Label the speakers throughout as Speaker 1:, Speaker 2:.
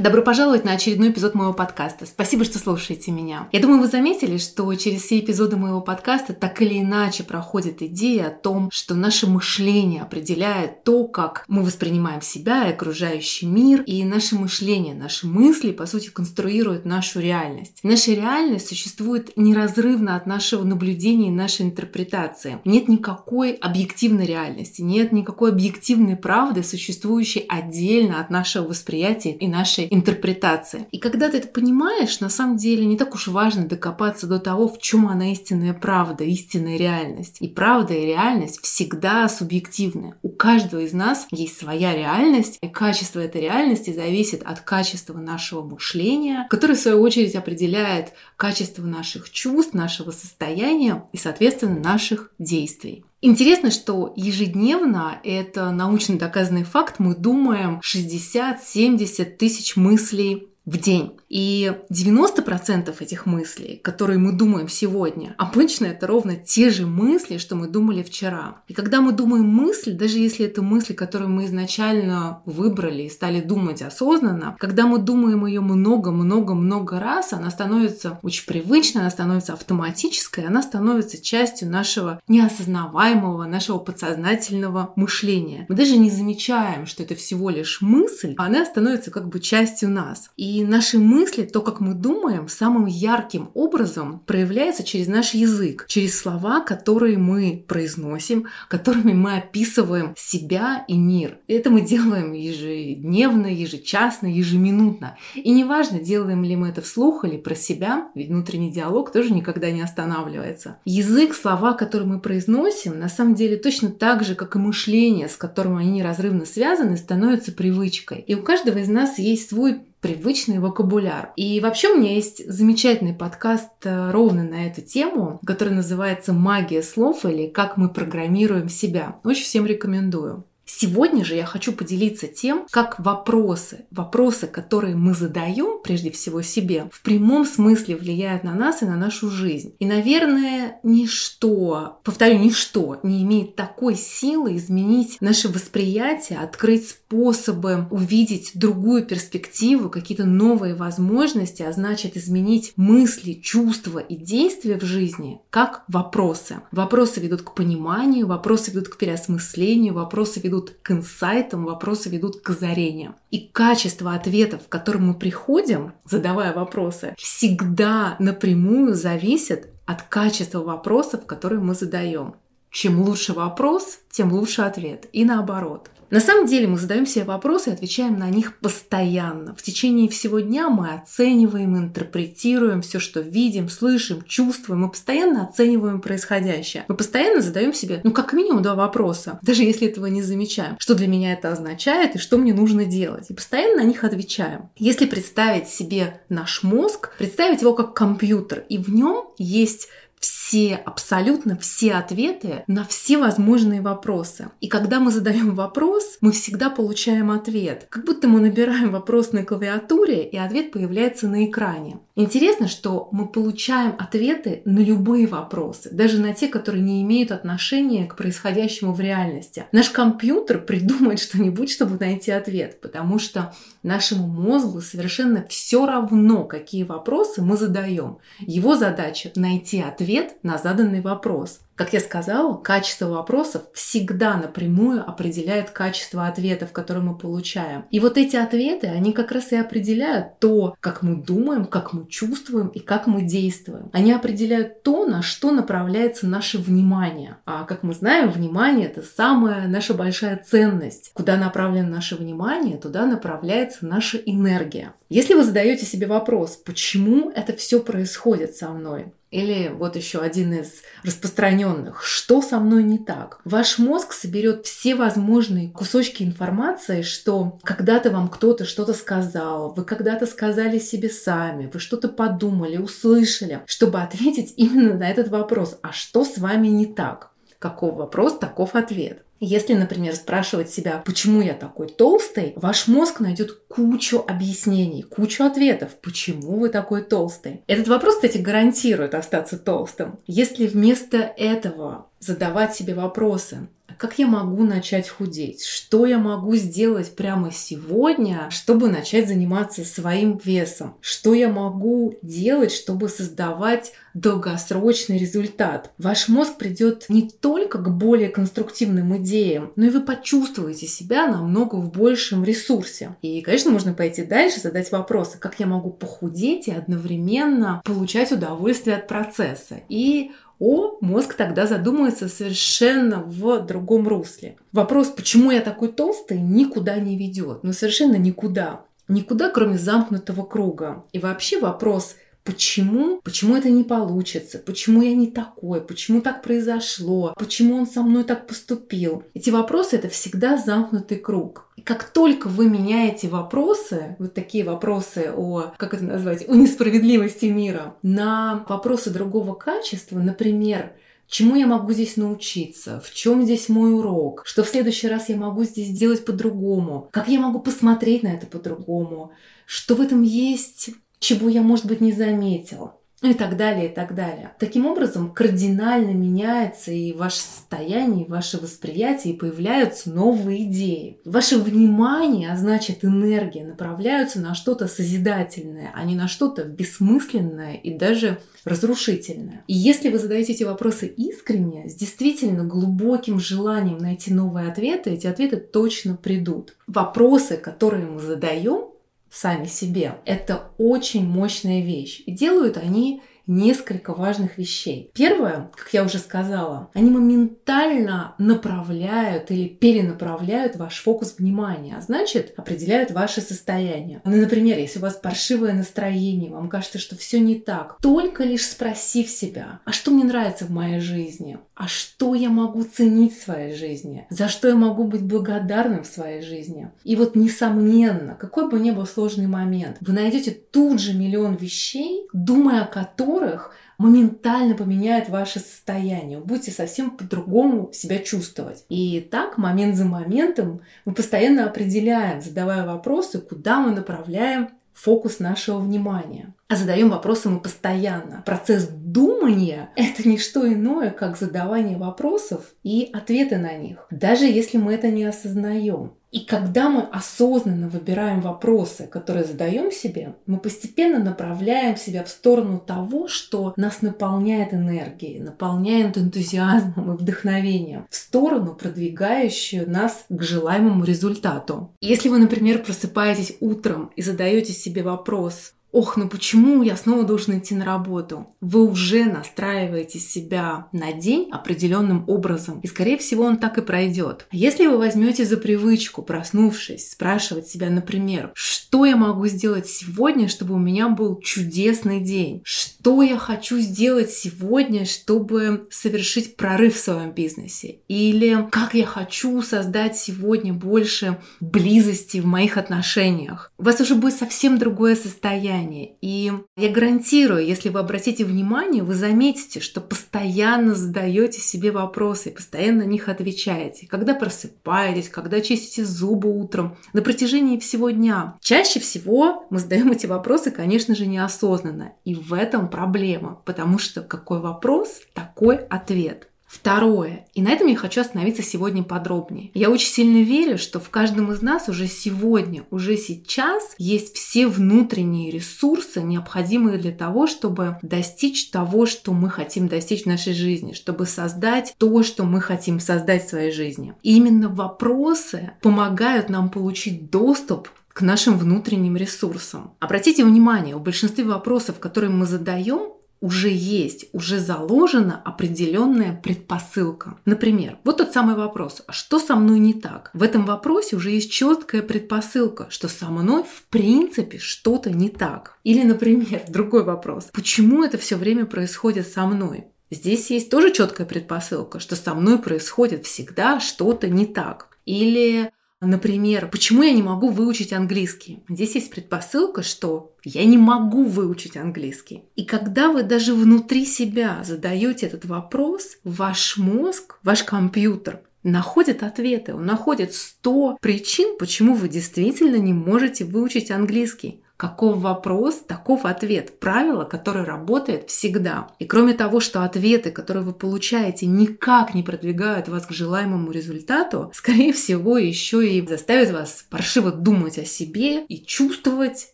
Speaker 1: Добро пожаловать на очередной эпизод моего подкаста. Спасибо, что слушаете меня. Я думаю, вы заметили, что через все эпизоды моего подкаста так или иначе проходит идея о том, что наше мышление определяет то, как мы воспринимаем себя и окружающий мир, и наше мышление, наши мысли, по сути, конструируют нашу реальность. Наша реальность существует неразрывно от нашего наблюдения и нашей интерпретации. Нет никакой объективной реальности, нет никакой объективной правды, существующей отдельно от нашего восприятия и нашей интерпретация. И когда ты это понимаешь, на самом деле не так уж важно докопаться до того, в чем она истинная правда, истинная реальность. И правда и реальность всегда субъективны. У каждого из нас есть своя реальность, и качество этой реальности зависит от качества нашего мышления, которое в свою очередь определяет качество наших чувств, нашего состояния и, соответственно, наших действий. Интересно, что ежедневно, это научно доказанный факт, мы думаем 60-70 тысяч мыслей в день. И 90% этих мыслей, которые мы думаем сегодня, обычно это ровно те же мысли, что мы думали вчера. И когда мы думаем мысль, даже если это мысли, которые мы изначально выбрали и стали думать осознанно, когда мы думаем ее много-много-много раз, она становится очень привычной, она становится автоматической, она становится частью нашего неосознаваемого, нашего подсознательного мышления. Мы даже не замечаем, что это всего лишь мысль, а она становится как бы частью нас. И наши мысли то, как мы думаем, самым ярким образом проявляется через наш язык, через слова, которые мы произносим, которыми мы описываем себя и мир. Это мы делаем ежедневно, ежечасно, ежеминутно. И неважно, делаем ли мы это вслух или про себя, ведь внутренний диалог тоже никогда не останавливается. Язык, слова, которые мы произносим, на самом деле точно так же, как и мышление, с которым они неразрывно связаны, становятся привычкой. И у каждого из нас есть свой привычный вокабуляр. И вообще у меня есть замечательный подкаст э, ровно на эту тему, который называется «Магия слов» или «Как мы программируем себя». Очень всем рекомендую. Сегодня же я хочу поделиться тем, как вопросы, вопросы, которые мы задаем прежде всего себе, в прямом смысле влияют на нас и на нашу жизнь. И, наверное, ничто, повторю, ничто не имеет такой силы изменить наше восприятие, открыть способы увидеть другую перспективу, какие-то новые возможности, а значит изменить мысли, чувства и действия в жизни, как вопросы. Вопросы ведут к пониманию, вопросы ведут к переосмыслению, вопросы ведут ведут к инсайтам, вопросы ведут к озарениям. И качество ответов, к которым мы приходим, задавая вопросы, всегда напрямую зависит от качества вопросов, которые мы задаем. Чем лучше вопрос, тем лучше ответ. И наоборот. На самом деле мы задаем себе вопросы и отвечаем на них постоянно. В течение всего дня мы оцениваем, интерпретируем все, что видим, слышим, чувствуем. Мы постоянно оцениваем происходящее. Мы постоянно задаем себе, ну, как минимум два вопроса, даже если этого не замечаем. Что для меня это означает и что мне нужно делать. И постоянно на них отвечаем. Если представить себе наш мозг, представить его как компьютер, и в нем есть все, абсолютно все ответы на все возможные вопросы. И когда мы задаем вопрос, мы всегда получаем ответ. Как будто мы набираем вопрос на клавиатуре, и ответ появляется на экране. Интересно, что мы получаем ответы на любые вопросы, даже на те, которые не имеют отношения к происходящему в реальности. Наш компьютер придумает что-нибудь, чтобы найти ответ, потому что нашему мозгу совершенно все равно, какие вопросы мы задаем. Его задача найти ответ на заданный вопрос. Как я сказала, качество вопросов всегда напрямую определяет качество ответов, которые мы получаем. И вот эти ответы, они как раз и определяют то, как мы думаем, как мы чувствуем и как мы действуем. Они определяют то, на что направляется наше внимание. А как мы знаем, внимание это самая наша большая ценность. Куда направлено наше внимание, туда направляется наша энергия. Если вы задаете себе вопрос, почему это все происходит со мной, или вот еще один из распространенных. Что со мной не так? Ваш мозг соберет все возможные кусочки информации, что когда-то вам кто-то что-то сказал, вы когда-то сказали себе сами, вы что-то подумали, услышали, чтобы ответить именно на этот вопрос. А что с вами не так? Каков вопрос, таков ответ. Если, например, спрашивать себя, почему я такой толстый, ваш мозг найдет кучу объяснений, кучу ответов, почему вы такой толстый. Этот вопрос, кстати, гарантирует остаться толстым. Если вместо этого задавать себе вопросы, как я могу начать худеть? Что я могу сделать прямо сегодня, чтобы начать заниматься своим весом? Что я могу делать, чтобы создавать долгосрочный результат? Ваш мозг придет не только к более конструктивным идеям, но и вы почувствуете себя намного в большем ресурсе. И, конечно, можно пойти дальше, задать вопросы, как я могу похудеть и одновременно получать удовольствие от процесса. И о, мозг тогда задумается совершенно в другом русле. Вопрос, почему я такой толстый, никуда не ведет. Ну, совершенно никуда. Никуда, кроме замкнутого круга. И вообще вопрос, Почему? Почему это не получится? Почему я не такой? Почему так произошло? Почему он со мной так поступил? Эти вопросы это всегда замкнутый круг. И как только вы меняете вопросы, вот такие вопросы о, как это назвать, о несправедливости мира, на вопросы другого качества, например, Чему я могу здесь научиться? В чем здесь мой урок? Что в следующий раз я могу здесь сделать по-другому? Как я могу посмотреть на это по-другому? Что в этом есть чего я, может быть, не заметил и так далее, и так далее. Таким образом, кардинально меняется и ваше состояние, и ваше восприятие, и появляются новые идеи. Ваше внимание, а значит энергия, направляются на что-то созидательное, а не на что-то бессмысленное и даже разрушительное. И если вы задаете эти вопросы искренне, с действительно глубоким желанием найти новые ответы, эти ответы точно придут. Вопросы, которые мы задаем, сами себе. Это очень мощная вещь. И делают они несколько важных вещей. Первое, как я уже сказала, они моментально направляют или перенаправляют ваш фокус внимания, а значит, определяют ваше состояние. Ну, например, если у вас паршивое настроение, вам кажется, что все не так, только лишь спросив себя, а что мне нравится в моей жизни? А что я могу ценить в своей жизни? За что я могу быть благодарным в своей жизни? И вот, несомненно, какой бы ни был сложный момент, вы найдете тут же миллион вещей, думая о которых моментально поменяет ваше состояние. Вы будете совсем по-другому себя чувствовать. И так, момент за моментом, мы постоянно определяем, задавая вопросы, куда мы направляем фокус нашего внимания. А задаем вопросы мы постоянно. Процесс думания – это не что иное, как задавание вопросов и ответы на них, даже если мы это не осознаем. И когда мы осознанно выбираем вопросы, которые задаем себе, мы постепенно направляем себя в сторону того, что нас наполняет энергией, наполняет энтузиазмом и вдохновением, в сторону, продвигающую нас к желаемому результату. Если вы, например, просыпаетесь утром и задаете себе вопрос, ох, ну почему я снова должен идти на работу? Вы уже настраиваете себя на день определенным образом, и скорее всего он так и пройдет. Если вы возьмете за привычку, проснувшись, спрашивать себя, например, что я могу сделать сегодня, чтобы у меня был чудесный день? Что я хочу сделать сегодня, чтобы совершить прорыв в своем бизнесе? Или как я хочу создать сегодня больше близости в моих отношениях? У вас уже будет совсем другое состояние состояние. И я гарантирую, если вы обратите внимание, вы заметите, что постоянно задаете себе вопросы, постоянно на них отвечаете. Когда просыпаетесь, когда чистите зубы утром, на протяжении всего дня. Чаще всего мы задаем эти вопросы, конечно же, неосознанно. И в этом проблема, потому что какой вопрос, такой ответ. Второе, и на этом я хочу остановиться сегодня подробнее. Я очень сильно верю, что в каждом из нас уже сегодня, уже сейчас есть все внутренние ресурсы, необходимые для того, чтобы достичь того, что мы хотим достичь в нашей жизни, чтобы создать то, что мы хотим создать в своей жизни. И именно вопросы помогают нам получить доступ к нашим внутренним ресурсам. Обратите внимание, в большинстве вопросов, которые мы задаем, уже есть, уже заложена определенная предпосылка. Например, вот тот самый вопрос, а что со мной не так? В этом вопросе уже есть четкая предпосылка, что со мной в принципе что-то не так. Или, например, другой вопрос, почему это все время происходит со мной? Здесь есть тоже четкая предпосылка, что со мной происходит всегда что-то не так. Или Например, почему я не могу выучить английский? Здесь есть предпосылка, что я не могу выучить английский. И когда вы даже внутри себя задаете этот вопрос, ваш мозг, ваш компьютер находит ответы. Он находит 100 причин, почему вы действительно не можете выучить английский. Каков вопрос, таков ответ. Правило, которое работает всегда. И кроме того, что ответы, которые вы получаете, никак не продвигают вас к желаемому результату, скорее всего, еще и заставят вас паршиво думать о себе и чувствовать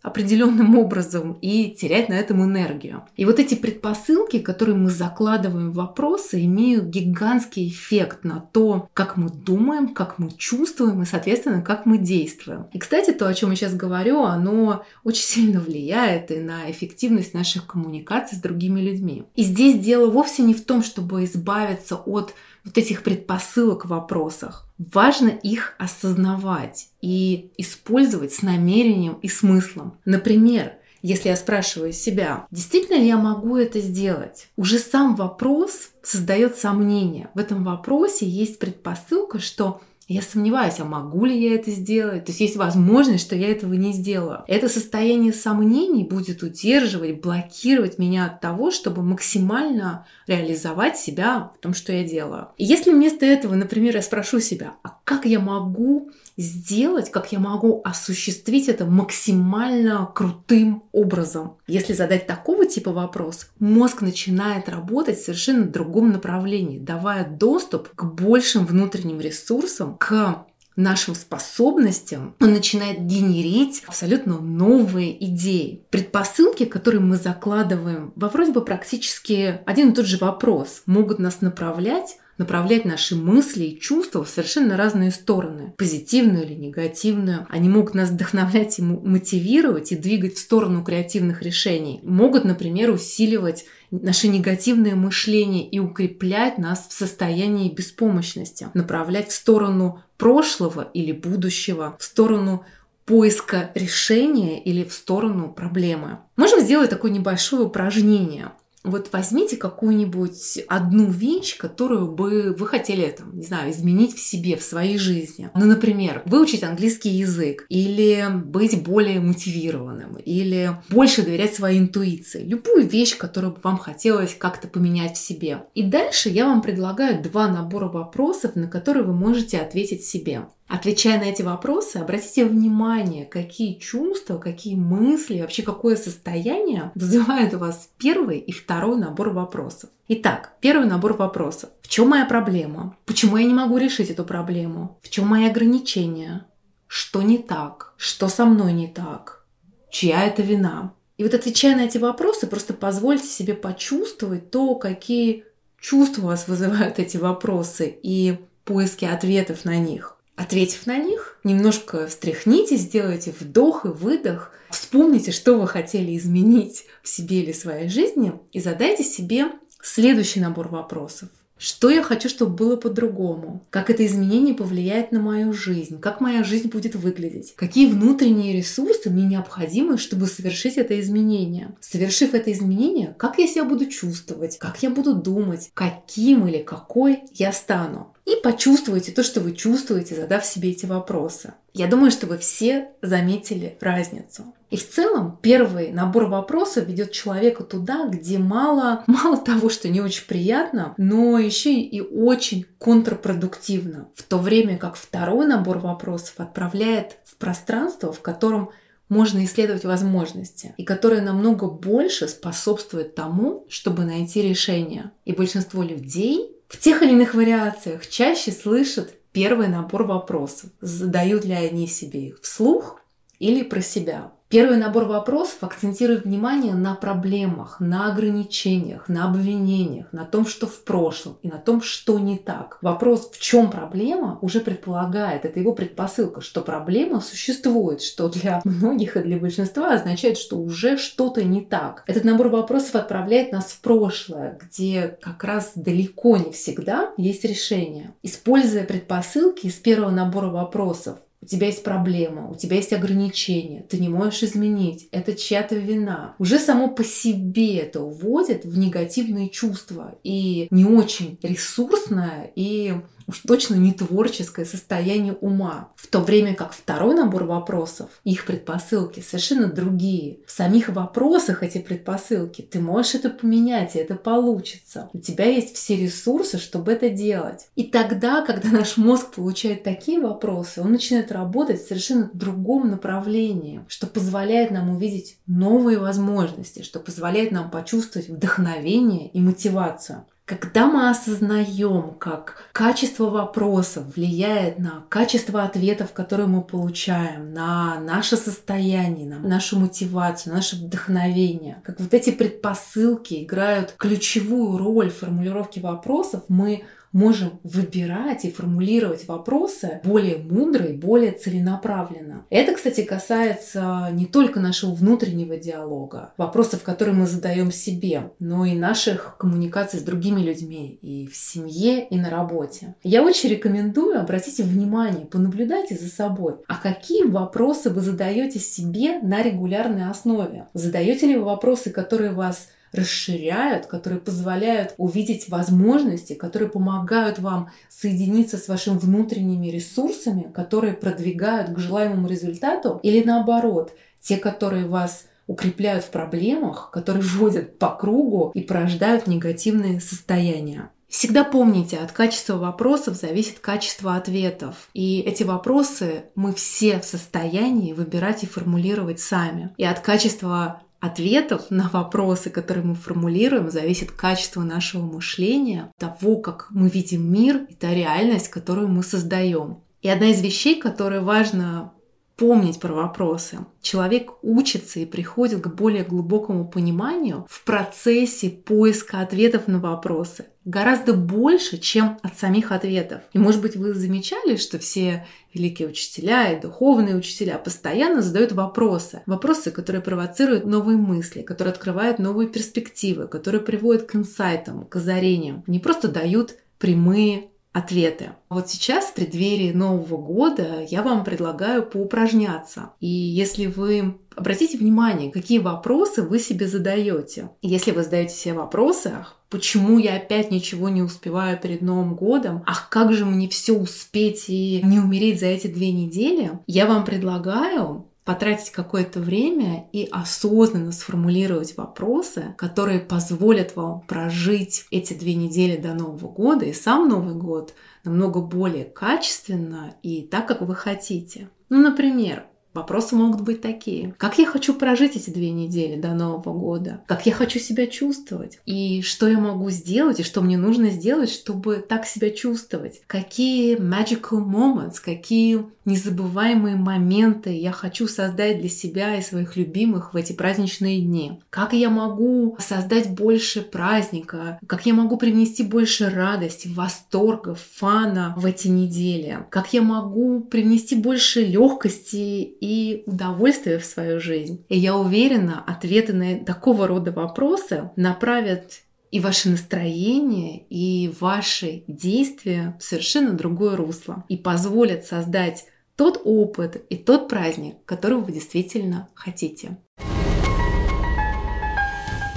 Speaker 1: определенным образом и терять на этом энергию. И вот эти предпосылки, которые мы закладываем в вопросы, имеют гигантский эффект на то, как мы думаем, как мы чувствуем и, соответственно, как мы действуем. И, кстати, то, о чем я сейчас говорю, оно очень очень сильно влияет и на эффективность наших коммуникаций с другими людьми. И здесь дело вовсе не в том, чтобы избавиться от вот этих предпосылок в вопросах. Важно их осознавать и использовать с намерением и смыслом. Например, если я спрашиваю себя, действительно ли я могу это сделать, уже сам вопрос создает сомнение. В этом вопросе есть предпосылка, что я сомневаюсь, а могу ли я это сделать? То есть есть возможность, что я этого не сделаю. Это состояние сомнений будет удерживать, блокировать меня от того, чтобы максимально реализовать себя в том, что я делаю. И если вместо этого, например, я спрошу себя, а как я могу сделать, как я могу осуществить это максимально крутым образом. Если задать такого типа вопрос, мозг начинает работать в совершенно другом направлении, давая доступ к большим внутренним ресурсам, к нашим способностям, он начинает генерить абсолютно новые идеи. Предпосылки, которые мы закладываем во вроде бы практически один и тот же вопрос, могут нас направлять направлять наши мысли и чувства в совершенно разные стороны, позитивную или негативную. Они могут нас вдохновлять и мотивировать и двигать в сторону креативных решений. Могут, например, усиливать наше негативное мышление и укреплять нас в состоянии беспомощности, направлять в сторону прошлого или будущего, в сторону поиска решения или в сторону проблемы. Можем сделать такое небольшое упражнение. Вот возьмите какую-нибудь одну вещь, которую бы вы хотели, там, не знаю, изменить в себе, в своей жизни. Ну, например, выучить английский язык, или быть более мотивированным, или больше доверять своей интуиции. Любую вещь, которую бы вам хотелось как-то поменять в себе. И дальше я вам предлагаю два набора вопросов, на которые вы можете ответить себе. Отвечая на эти вопросы, обратите внимание, какие чувства, какие мысли, вообще какое состояние вызывает у вас первый и второй набор вопросов. Итак, первый набор вопросов. В чем моя проблема? Почему я не могу решить эту проблему? В чем мои ограничения? Что не так? Что со мной не так? Чья это вина? И вот отвечая на эти вопросы, просто позвольте себе почувствовать то, какие чувства у вас вызывают эти вопросы и поиски ответов на них. Ответив на них, немножко встряхните, сделайте вдох и выдох, вспомните, что вы хотели изменить в себе или в своей жизни, и задайте себе следующий набор вопросов. Что я хочу, чтобы было по-другому? Как это изменение повлияет на мою жизнь? Как моя жизнь будет выглядеть? Какие внутренние ресурсы мне необходимы, чтобы совершить это изменение? Совершив это изменение, как я себя буду чувствовать? Как я буду думать? Каким или какой я стану? и почувствуйте то, что вы чувствуете, задав себе эти вопросы. Я думаю, что вы все заметили разницу. И в целом первый набор вопросов ведет человека туда, где мало, мало того, что не очень приятно, но еще и очень контрпродуктивно. В то время как второй набор вопросов отправляет в пространство, в котором можно исследовать возможности, и которое намного больше способствует тому, чтобы найти решение. И большинство людей в тех или иных вариациях чаще слышат первый набор вопросов. Задают ли они себе их вслух или про себя. Первый набор вопросов акцентирует внимание на проблемах, на ограничениях, на обвинениях, на том, что в прошлом и на том, что не так. Вопрос, в чем проблема, уже предполагает, это его предпосылка, что проблема существует, что для многих и для большинства означает, что уже что-то не так. Этот набор вопросов отправляет нас в прошлое, где как раз далеко не всегда есть решение. Используя предпосылки из первого набора вопросов, у тебя есть проблема, у тебя есть ограничения, ты не можешь изменить, это чья-то вина. Уже само по себе это уводит в негативные чувства и не очень ресурсное и уж точно не творческое состояние ума. В то время как второй набор вопросов, их предпосылки совершенно другие. В самих вопросах эти предпосылки ты можешь это поменять, и это получится. У тебя есть все ресурсы, чтобы это делать. И тогда, когда наш мозг получает такие вопросы, он начинает работать в совершенно другом направлении, что позволяет нам увидеть новые возможности, что позволяет нам почувствовать вдохновение и мотивацию. Когда мы осознаем, как качество вопросов влияет на качество ответов, которые мы получаем, на наше состояние, на нашу мотивацию, на наше вдохновение, как вот эти предпосылки играют ключевую роль в формулировке вопросов, мы можем выбирать и формулировать вопросы более мудро и более целенаправленно. Это, кстати, касается не только нашего внутреннего диалога, вопросов, которые мы задаем себе, но и наших коммуникаций с другими людьми и в семье, и на работе. Я очень рекомендую, обратите внимание, понаблюдайте за собой, а какие вопросы вы задаете себе на регулярной основе? Задаете ли вы вопросы, которые вас расширяют, которые позволяют увидеть возможности, которые помогают вам соединиться с вашими внутренними ресурсами, которые продвигают к желаемому результату, или наоборот, те, которые вас укрепляют в проблемах, которые вводят по кругу и порождают негативные состояния. Всегда помните, от качества вопросов зависит качество ответов. И эти вопросы мы все в состоянии выбирать и формулировать сами. И от качества ответов на вопросы, которые мы формулируем, зависит качество нашего мышления, того, как мы видим мир и та реальность, которую мы создаем. И одна из вещей, которые важно помнить про вопросы. Человек учится и приходит к более глубокому пониманию в процессе поиска ответов на вопросы гораздо больше, чем от самих ответов. И, может быть, вы замечали, что все великие учителя и духовные учителя постоянно задают вопросы. Вопросы, которые провоцируют новые мысли, которые открывают новые перспективы, которые приводят к инсайтам, к озарениям. Не просто дают прямые ответы. Вот сейчас, в преддверии Нового года, я вам предлагаю поупражняться. И если вы обратите внимание, какие вопросы вы себе задаете. Если вы задаете себе вопросы, почему я опять ничего не успеваю перед Новым годом, ах, как же мне все успеть и не умереть за эти две недели, я вам предлагаю потратить какое-то время и осознанно сформулировать вопросы, которые позволят вам прожить эти две недели до Нового года и сам Новый год намного более качественно и так, как вы хотите. Ну, например, Вопросы могут быть такие. Как я хочу прожить эти две недели до Нового года? Как я хочу себя чувствовать? И что я могу сделать, и что мне нужно сделать, чтобы так себя чувствовать? Какие magical moments, какие незабываемые моменты я хочу создать для себя и своих любимых в эти праздничные дни? Как я могу создать больше праздника? Как я могу привнести больше радости, восторга, фана в эти недели? Как я могу привнести больше легкости и удовольствие в свою жизнь. И я уверена, ответы на такого рода вопросы направят и ваше настроение, и ваши действия в совершенно другое русло и позволят создать тот опыт и тот праздник, которого вы действительно хотите.